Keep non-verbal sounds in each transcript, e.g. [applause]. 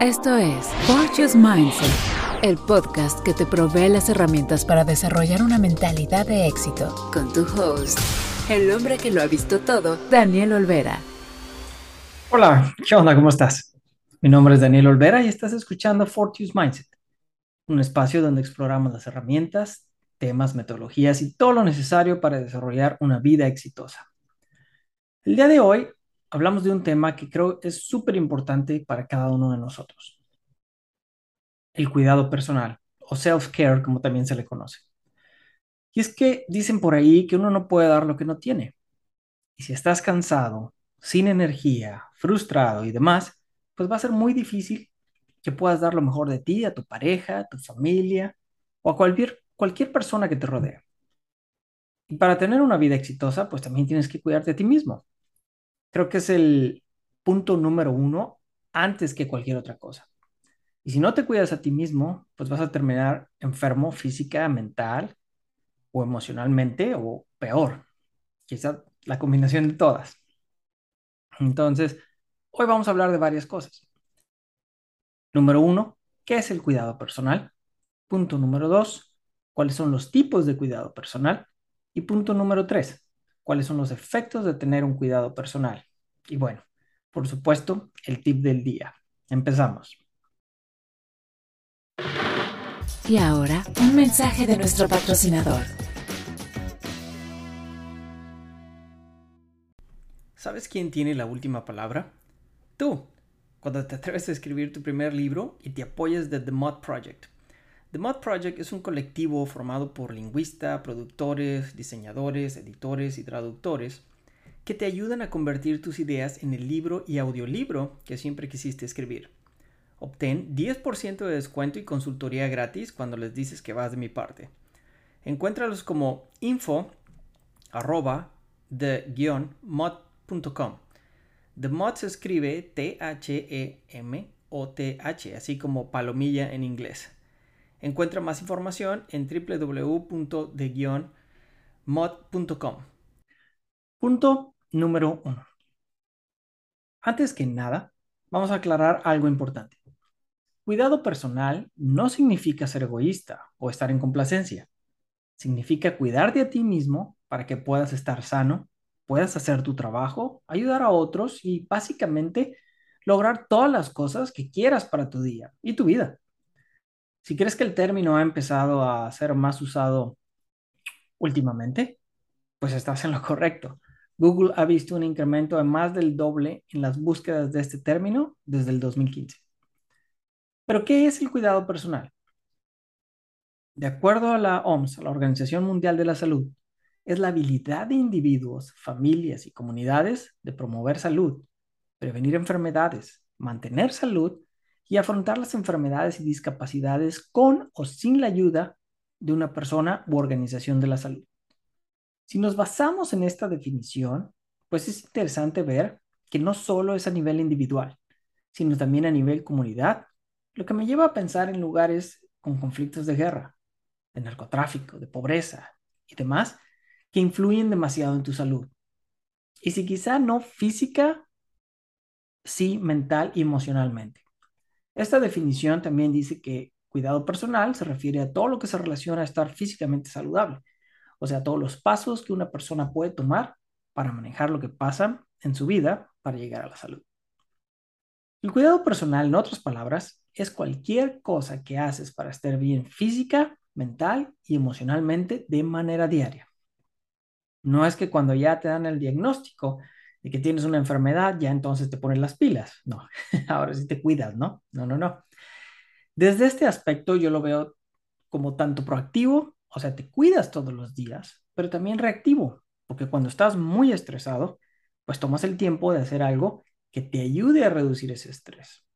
Esto es Fortune's Mindset, el podcast que te provee las herramientas para desarrollar una mentalidad de éxito. Con tu host, el hombre que lo ha visto todo, Daniel Olvera. Hola, ¿qué onda? ¿Cómo estás? Mi nombre es Daniel Olvera y estás escuchando Fortune's Mindset, un espacio donde exploramos las herramientas, temas, metodologías y todo lo necesario para desarrollar una vida exitosa. El día de hoy hablamos de un tema que creo es súper importante para cada uno de nosotros. El cuidado personal, o self-care, como también se le conoce. Y es que dicen por ahí que uno no puede dar lo que no tiene. Y si estás cansado, sin energía, frustrado y demás, pues va a ser muy difícil que puedas dar lo mejor de ti a tu pareja, a tu familia o a cualquier, cualquier persona que te rodee. Y para tener una vida exitosa, pues también tienes que cuidarte a ti mismo. Creo que es el punto número uno antes que cualquier otra cosa. Y si no te cuidas a ti mismo, pues vas a terminar enfermo física, mental o emocionalmente o peor. Quizá la combinación de todas. Entonces, hoy vamos a hablar de varias cosas. Número uno, ¿qué es el cuidado personal? Punto número dos, ¿cuáles son los tipos de cuidado personal? Y punto número tres, cuáles son los efectos de tener un cuidado personal. Y bueno, por supuesto, el tip del día. Empezamos. Y ahora, un mensaje de nuestro patrocinador. ¿Sabes quién tiene la última palabra? Tú, cuando te atreves a escribir tu primer libro y te apoyas de The Mod Project. The Mod Project es un colectivo formado por lingüistas, productores, diseñadores, editores y traductores que te ayudan a convertir tus ideas en el libro y audiolibro que siempre quisiste escribir. Obtén 10% de descuento y consultoría gratis cuando les dices que vas de mi parte. Encuéntralos como info arroba the-mod.com. The Mod se escribe T-H-E-M-O-T-H, así como palomilla en inglés. Encuentra más información en www.de-mod.com. Punto número uno. Antes que nada, vamos a aclarar algo importante. Cuidado personal no significa ser egoísta o estar en complacencia. Significa cuidarte a ti mismo para que puedas estar sano, puedas hacer tu trabajo, ayudar a otros y básicamente lograr todas las cosas que quieras para tu día y tu vida. Si crees que el término ha empezado a ser más usado últimamente, pues estás en lo correcto. Google ha visto un incremento de más del doble en las búsquedas de este término desde el 2015. Pero, ¿qué es el cuidado personal? De acuerdo a la OMS, la Organización Mundial de la Salud, es la habilidad de individuos, familias y comunidades de promover salud, prevenir enfermedades, mantener salud y afrontar las enfermedades y discapacidades con o sin la ayuda de una persona u organización de la salud. Si nos basamos en esta definición, pues es interesante ver que no solo es a nivel individual, sino también a nivel comunidad, lo que me lleva a pensar en lugares con conflictos de guerra, de narcotráfico, de pobreza y demás, que influyen demasiado en tu salud. Y si quizá no física, sí mental y emocionalmente. Esta definición también dice que cuidado personal se refiere a todo lo que se relaciona a estar físicamente saludable, o sea, todos los pasos que una persona puede tomar para manejar lo que pasa en su vida para llegar a la salud. El cuidado personal, en otras palabras, es cualquier cosa que haces para estar bien física, mental y emocionalmente de manera diaria. No es que cuando ya te dan el diagnóstico de que tienes una enfermedad, ya entonces te pones las pilas. No, [laughs] ahora sí te cuidas, ¿no? No, no, no. Desde este aspecto yo lo veo como tanto proactivo, o sea, te cuidas todos los días, pero también reactivo, porque cuando estás muy estresado, pues tomas el tiempo de hacer algo que te ayude a reducir ese estrés.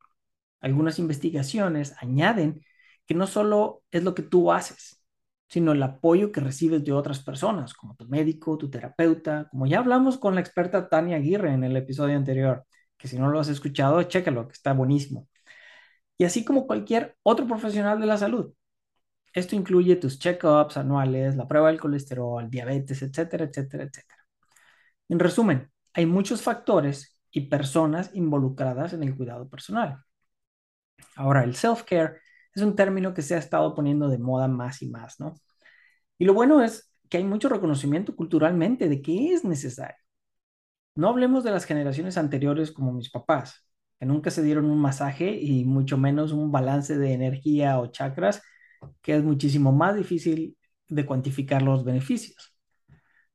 Algunas investigaciones añaden que no solo es lo que tú haces, sino el apoyo que recibes de otras personas, como tu médico, tu terapeuta, como ya hablamos con la experta Tania Aguirre en el episodio anterior, que si no lo has escuchado, chécalo, que está buenísimo. Y así como cualquier otro profesional de la salud. Esto incluye tus check-ups anuales, la prueba del colesterol, diabetes, etcétera, etcétera, etcétera. En resumen, hay muchos factores y personas involucradas en el cuidado personal. Ahora, el self-care es un término que se ha estado poniendo de moda más y más, ¿no? Y lo bueno es que hay mucho reconocimiento culturalmente de que es necesario. No hablemos de las generaciones anteriores como mis papás, que nunca se dieron un masaje y mucho menos un balance de energía o chakras, que es muchísimo más difícil de cuantificar los beneficios.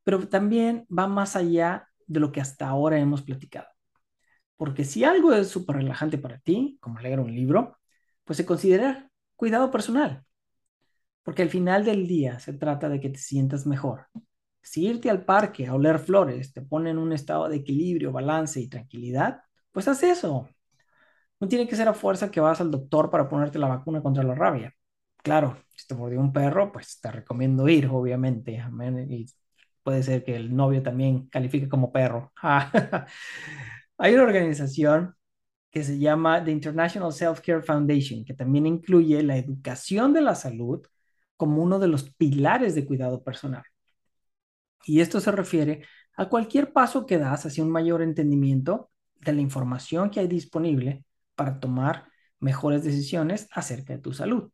Pero también va más allá de lo que hasta ahora hemos platicado. Porque si algo es súper relajante para ti, como leer un libro, pues se considera cuidado personal. Porque al final del día se trata de que te sientas mejor. Si irte al parque a oler flores te pone en un estado de equilibrio, balance y tranquilidad, pues haz eso. No tiene que ser a fuerza que vas al doctor para ponerte la vacuna contra la rabia. Claro, si te mordió un perro, pues te recomiendo ir, obviamente. Y puede ser que el novio también califique como perro. [laughs] Hay una organización que se llama The International Self-Care Foundation, que también incluye la educación de la salud como uno de los pilares de cuidado personal. Y esto se refiere a cualquier paso que das hacia un mayor entendimiento de la información que hay disponible para tomar mejores decisiones acerca de tu salud.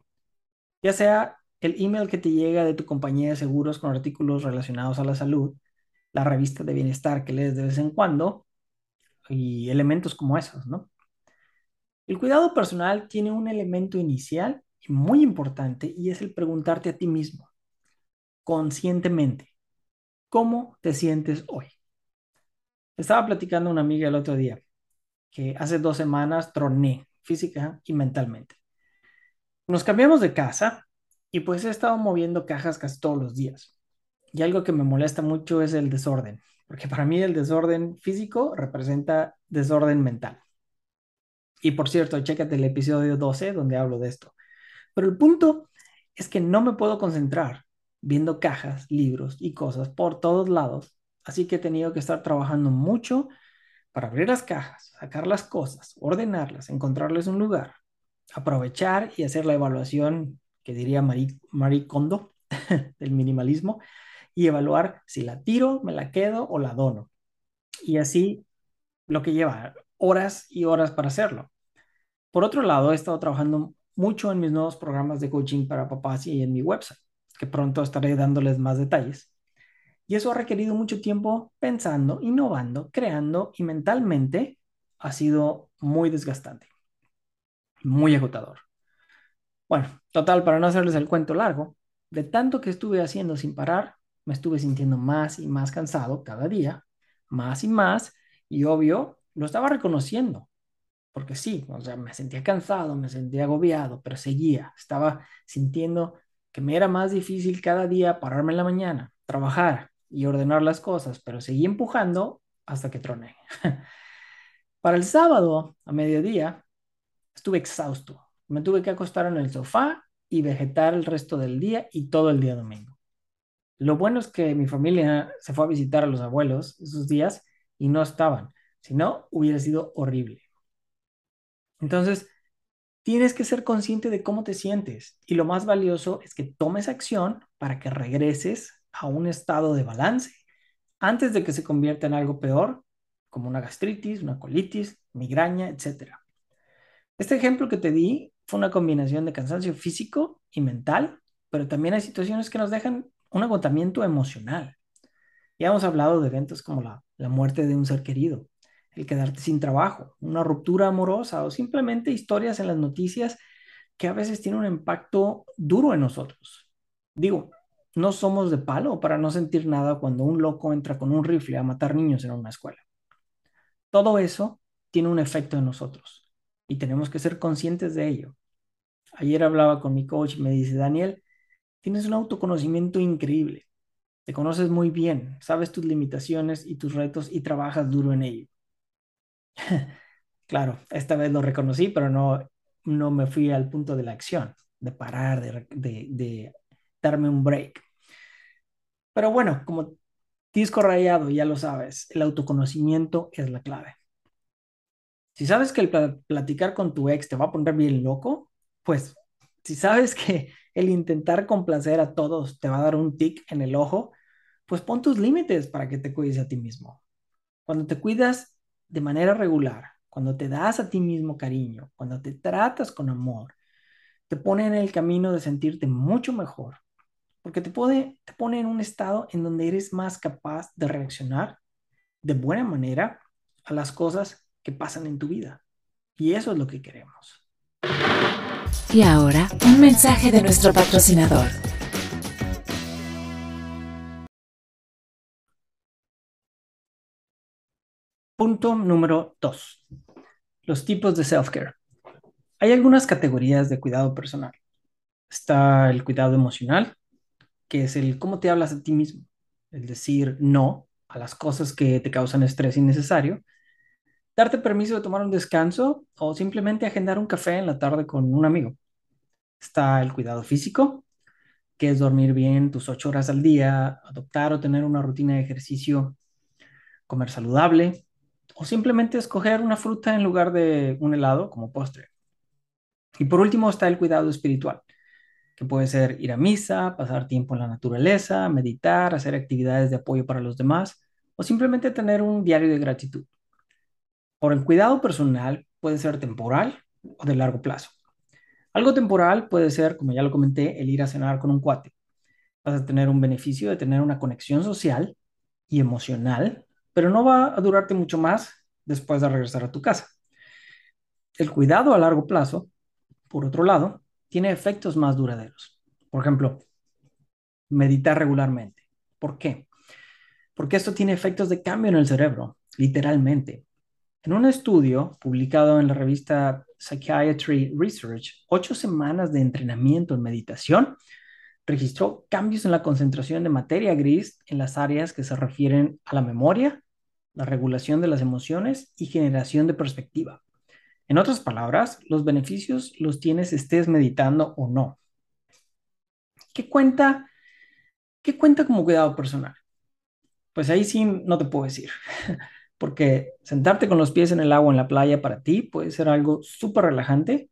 Ya sea el email que te llega de tu compañía de seguros con artículos relacionados a la salud, la revista de bienestar que lees de vez en cuando y elementos como esos, ¿no? El cuidado personal tiene un elemento inicial y muy importante y es el preguntarte a ti mismo, conscientemente, ¿cómo te sientes hoy? Estaba platicando una amiga el otro día que hace dos semanas troné física y mentalmente. Nos cambiamos de casa y pues he estado moviendo cajas casi todos los días. Y algo que me molesta mucho es el desorden, porque para mí el desorden físico representa desorden mental. Y por cierto, chécate el episodio 12 donde hablo de esto. Pero el punto es que no me puedo concentrar viendo cajas, libros y cosas por todos lados. Así que he tenido que estar trabajando mucho para abrir las cajas, sacar las cosas, ordenarlas, encontrarles un lugar, aprovechar y hacer la evaluación que diría Marie, Marie Kondo [laughs] del minimalismo y evaluar si la tiro, me la quedo o la dono. Y así lo que lleva horas y horas para hacerlo. Por otro lado, he estado trabajando mucho en mis nuevos programas de coaching para papás y en mi website, que pronto estaré dándoles más detalles. Y eso ha requerido mucho tiempo pensando, innovando, creando y mentalmente ha sido muy desgastante, muy agotador. Bueno, total, para no hacerles el cuento largo, de tanto que estuve haciendo sin parar, me estuve sintiendo más y más cansado cada día, más y más, y obvio, lo estaba reconociendo, porque sí, o sea, me sentía cansado, me sentía agobiado, pero seguía, estaba sintiendo que me era más difícil cada día pararme en la mañana, trabajar y ordenar las cosas, pero seguí empujando hasta que troné. [laughs] Para el sábado, a mediodía, estuve exhausto. Me tuve que acostar en el sofá y vegetar el resto del día y todo el día domingo. Lo bueno es que mi familia se fue a visitar a los abuelos esos días y no estaban. Si no, hubiera sido horrible. Entonces, tienes que ser consciente de cómo te sientes y lo más valioso es que tomes acción para que regreses a un estado de balance antes de que se convierta en algo peor, como una gastritis, una colitis, migraña, etc. Este ejemplo que te di fue una combinación de cansancio físico y mental, pero también hay situaciones que nos dejan un agotamiento emocional. Ya hemos hablado de eventos como la, la muerte de un ser querido, el quedarte sin trabajo, una ruptura amorosa o simplemente historias en las noticias que a veces tienen un impacto duro en nosotros. Digo, no somos de palo para no sentir nada cuando un loco entra con un rifle a matar niños en una escuela. Todo eso tiene un efecto en nosotros y tenemos que ser conscientes de ello. Ayer hablaba con mi coach me dice, Daniel, tienes un autoconocimiento increíble. Te conoces muy bien, sabes tus limitaciones y tus retos y trabajas duro en ello. [laughs] claro, esta vez lo reconocí, pero no, no me fui al punto de la acción, de parar, de, de darme un break. Pero bueno, como disco rayado, ya lo sabes, el autoconocimiento es la clave. Si sabes que el platicar con tu ex te va a poner bien loco, pues si sabes [laughs] que el intentar complacer a todos te va a dar un tic en el ojo, pues pon tus límites para que te cuides a ti mismo. Cuando te cuidas de manera regular, cuando te das a ti mismo cariño, cuando te tratas con amor, te pone en el camino de sentirte mucho mejor, porque te pone, te pone en un estado en donde eres más capaz de reaccionar de buena manera a las cosas que pasan en tu vida. Y eso es lo que queremos. Y ahora, un mensaje de nuestro patrocinador. Punto número 2. Los tipos de self-care. Hay algunas categorías de cuidado personal. Está el cuidado emocional, que es el cómo te hablas a ti mismo, el decir no a las cosas que te causan estrés innecesario, darte permiso de tomar un descanso o simplemente agendar un café en la tarde con un amigo. Está el cuidado físico, que es dormir bien tus ocho horas al día, adoptar o tener una rutina de ejercicio, comer saludable, o simplemente escoger una fruta en lugar de un helado como postre. Y por último está el cuidado espiritual, que puede ser ir a misa, pasar tiempo en la naturaleza, meditar, hacer actividades de apoyo para los demás o simplemente tener un diario de gratitud. Por el cuidado personal puede ser temporal o de largo plazo. Algo temporal puede ser, como ya lo comenté, el ir a cenar con un cuate. Vas a tener un beneficio de tener una conexión social y emocional pero no va a durarte mucho más después de regresar a tu casa. El cuidado a largo plazo, por otro lado, tiene efectos más duraderos. Por ejemplo, meditar regularmente. ¿Por qué? Porque esto tiene efectos de cambio en el cerebro, literalmente. En un estudio publicado en la revista Psychiatry Research, ocho semanas de entrenamiento en meditación registró cambios en la concentración de materia gris en las áreas que se refieren a la memoria, la regulación de las emociones y generación de perspectiva. En otras palabras, los beneficios los tienes estés meditando o no. ¿Qué cuenta? ¿Qué cuenta como cuidado personal? Pues ahí sí no te puedo decir, [laughs] porque sentarte con los pies en el agua en la playa para ti puede ser algo súper relajante,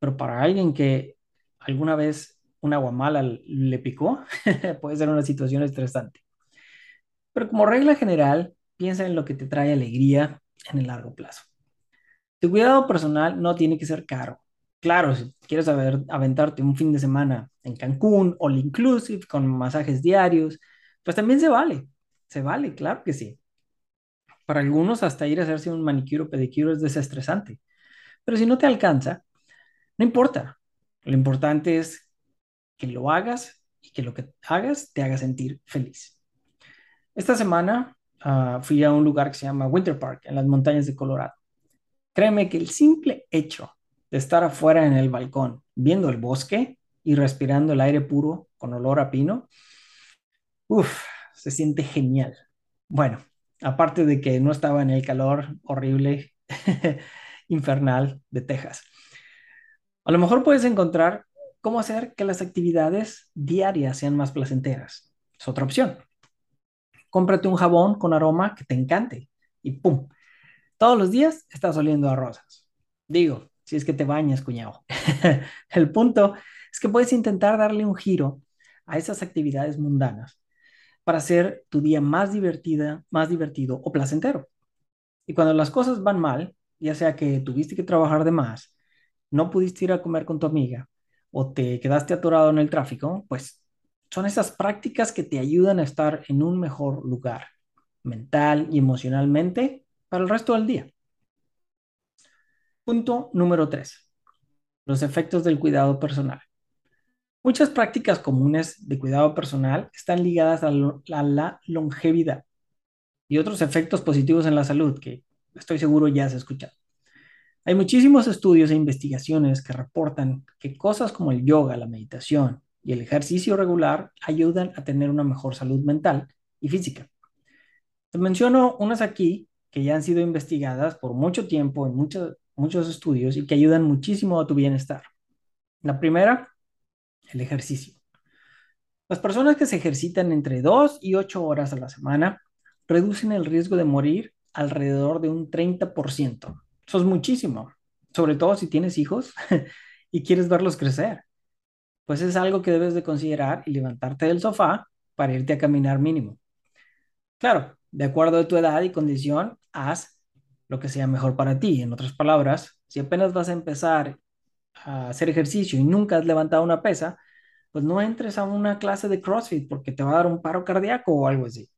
pero para alguien que alguna vez un agua mala le picó, [laughs] puede ser una situación estresante. Pero como regla general, piensa en lo que te trae alegría en el largo plazo. Tu cuidado personal no tiene que ser caro. Claro, si quieres aventarte un fin de semana en Cancún, all inclusive, con masajes diarios, pues también se vale. Se vale, claro que sí. Para algunos hasta ir a hacerse un manicure o pedicure es desestresante. Pero si no te alcanza, no importa. Lo importante es que lo hagas y que lo que hagas te haga sentir feliz. Esta semana uh, fui a un lugar que se llama Winter Park, en las montañas de Colorado. Créeme que el simple hecho de estar afuera en el balcón, viendo el bosque y respirando el aire puro con olor a pino, uff, se siente genial. Bueno, aparte de que no estaba en el calor horrible, [laughs] infernal de Texas. A lo mejor puedes encontrar cómo hacer que las actividades diarias sean más placenteras. Es otra opción. Cómprate un jabón con aroma que te encante y ¡pum! Todos los días estás oliendo a rosas. Digo, si es que te bañas, cuñado. [laughs] El punto es que puedes intentar darle un giro a esas actividades mundanas para hacer tu día más divertida, más divertido o placentero. Y cuando las cosas van mal, ya sea que tuviste que trabajar de más, no pudiste ir a comer con tu amiga o te quedaste atorado en el tráfico, pues son esas prácticas que te ayudan a estar en un mejor lugar mental y emocionalmente para el resto del día. Punto número 3. Los efectos del cuidado personal. Muchas prácticas comunes de cuidado personal están ligadas a, la longevidad y otros efectos positivos en la salud que estoy seguro ya has escuchado. Hay muchísimos estudios e investigaciones que reportan que cosas como el yoga, la meditación y el ejercicio regular ayudan a tener una mejor salud mental y física. Te menciono unas aquí que ya han sido investigadas por mucho tiempo en muchos, muchos estudios y que ayudan muchísimo a tu bienestar. La primera, el ejercicio. Las personas que se ejercitan entre 2 y 8 horas a la semana reducen el riesgo de morir alrededor de un 30%. Eso es muchísimo, sobre todo si tienes hijos [laughs] y quieres verlos crecer. Pues es algo que debes de considerar y levantarte del sofá para irte a caminar mínimo. Claro, de acuerdo a tu edad y condición, haz lo que sea mejor para ti. En otras palabras, si apenas vas a empezar a hacer ejercicio y nunca has levantado una pesa, pues no entres a una clase de CrossFit porque te va a dar un paro cardíaco o algo así.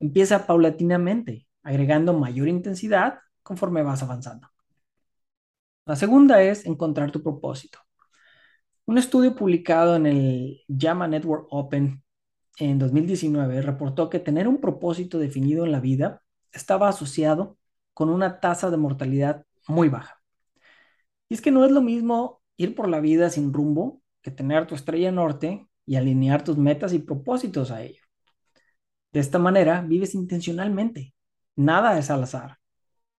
Empieza paulatinamente, agregando mayor intensidad conforme vas avanzando. La segunda es encontrar tu propósito. Un estudio publicado en el JAMA Network Open en 2019 reportó que tener un propósito definido en la vida estaba asociado con una tasa de mortalidad muy baja. Y es que no es lo mismo ir por la vida sin rumbo que tener tu estrella norte y alinear tus metas y propósitos a ello. De esta manera vives intencionalmente. Nada es al azar.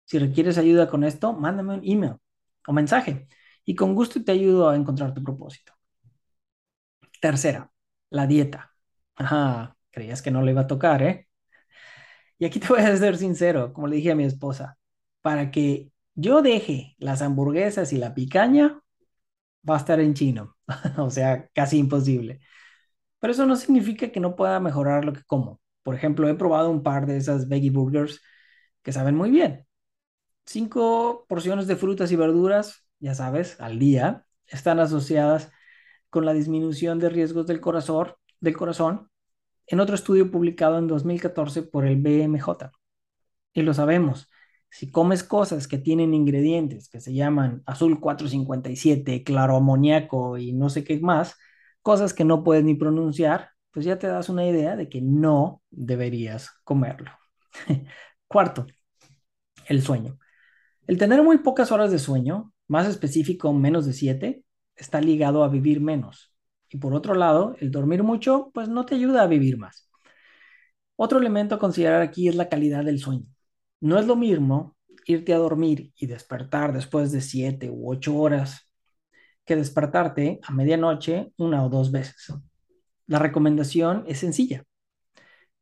Si requieres ayuda con esto, mándame un email o mensaje y con gusto te ayudo a encontrar tu propósito. Tercera, la dieta. Ajá, creías que no le iba a tocar, ¿eh? Y aquí te voy a ser sincero, como le dije a mi esposa, para que yo deje las hamburguesas y la picaña, va a estar en chino, [laughs] o sea, casi imposible. Pero eso no significa que no pueda mejorar lo que como. Por ejemplo, he probado un par de esas veggie burgers que saben muy bien. Cinco porciones de frutas y verduras, ya sabes, al día, están asociadas con la disminución de riesgos del corazón, del corazón en otro estudio publicado en 2014 por el BMJ. Y lo sabemos, si comes cosas que tienen ingredientes que se llaman azul 457, claro amoníaco y no sé qué más, cosas que no puedes ni pronunciar, pues ya te das una idea de que no deberías comerlo. [laughs] Cuarto, el sueño. El tener muy pocas horas de sueño, más específico menos de 7, está ligado a vivir menos. Y por otro lado, el dormir mucho, pues no te ayuda a vivir más. Otro elemento a considerar aquí es la calidad del sueño. No es lo mismo irte a dormir y despertar después de siete u ocho horas que despertarte a medianoche una o dos veces. La recomendación es sencilla.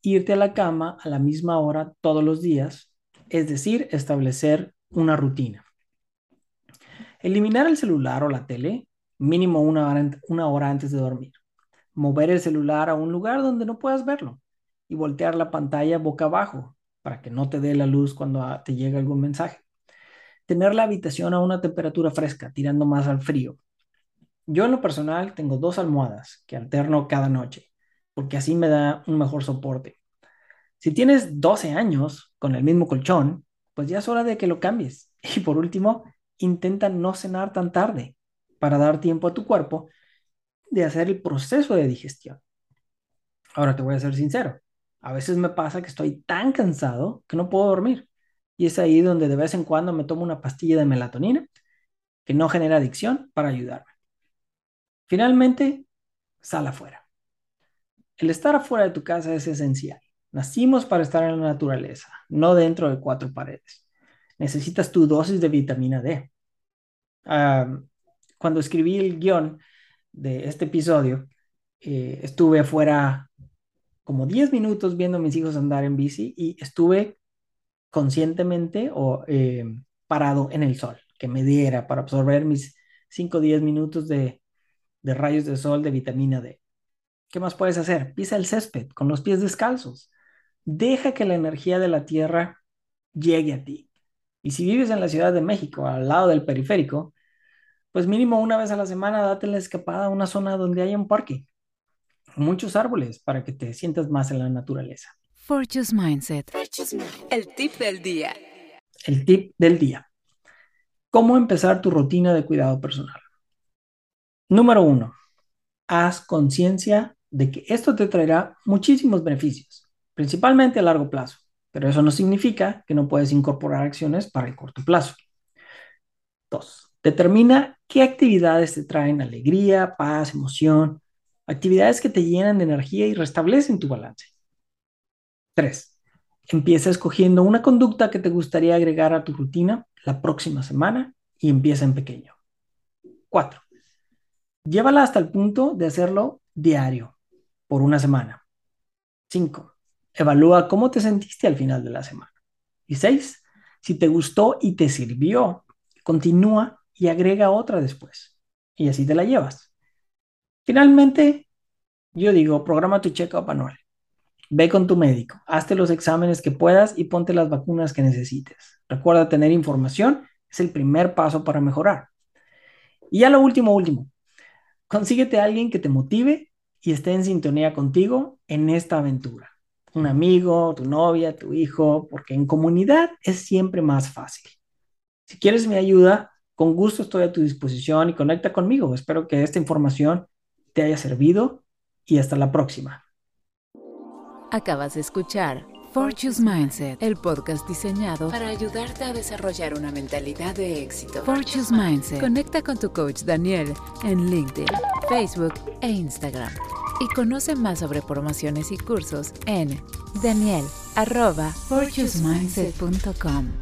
Irte a la cama a la misma hora todos los días, es decir, establecer una rutina. Eliminar el celular o la tele mínimo una hora, una hora antes de dormir. Mover el celular a un lugar donde no puedas verlo y voltear la pantalla boca abajo para que no te dé la luz cuando ah, te llegue algún mensaje. Tener la habitación a una temperatura fresca, tirando más al frío. Yo en lo personal tengo dos almohadas que alterno cada noche, porque así me da un mejor soporte. Si tienes 12 años con el mismo colchón, pues ya es hora de que lo cambies. [laughs] Y por último, intenta no cenar tan tarde para dar tiempo a tu cuerpo de hacer el proceso de digestión. Ahora te voy a ser sincero, a veces me pasa que estoy tan cansado que no puedo dormir. Y es ahí donde de vez en cuando me tomo una pastilla de melatonina que no genera adicción para ayudarme. Finalmente, sal afuera. El estar afuera de tu casa es esencial. Nacimos para estar en la naturaleza, no dentro de cuatro paredes. Necesitas tu dosis de vitamina D. Cuando escribí el guion de este episodio, eh, estuve afuera como 10 minutos viendo a mis hijos andar en bici y estuve conscientemente o eh, parado en el sol, que me diera para absorber mis 5 o 10 minutos de, de rayos de sol de vitamina D. ¿Qué más puedes hacer? Pisa el césped con los pies descalzos. Deja que la energía de la tierra llegue a ti. Y si vives en la Ciudad de México, al lado del periférico, pues mínimo una vez a la semana date la escapada a una zona donde haya un parque, muchos árboles para que te sientas más en la naturaleza. Fortune's Mindset. El tip del día. El tip del día. ¿Cómo empezar tu rutina de cuidado personal? Número uno, haz conciencia de que esto te traerá muchísimos beneficios, principalmente a largo plazo, pero eso no significa que no puedes incorporar acciones para el corto plazo. Dos, Determina qué actividades te traen alegría, paz, emoción, actividades que te llenan de energía y restablecen tu balance. 3. Empieza escogiendo una conducta que te gustaría agregar a tu rutina la próxima semana y empieza en pequeño. 4. Llévala hasta el punto de hacerlo diario, por una semana. 5. Evalúa cómo te sentiste al final de la semana. Y 6. Si te gustó y te sirvió, continúa y agrega otra después. Y así te la llevas. Finalmente, yo digo, programa tu check-up Ve con tu médico, hazte los exámenes que puedas y ponte las vacunas que necesites. Recuerda tener información, es el primer paso para mejorar. Y ya lo último, último, consíguete a alguien que te motive y esté en sintonía contigo en esta aventura. Un amigo, tu novia, tu hijo, porque en comunidad es siempre más fácil. Si quieres mi ayuda, con gusto estoy a tu disposición y conecta conmigo. Espero que esta información te haya servido y hasta la próxima. Acabas de escuchar Fortune's Mindset, el podcast diseñado para ayudarte a desarrollar una mentalidad de éxito. Fortune's Mindset. Conecta con tu coach Daniel en LinkedIn, Facebook e Instagram. Y conoce más sobre promociones y cursos en daniel.fortunesmindset.com.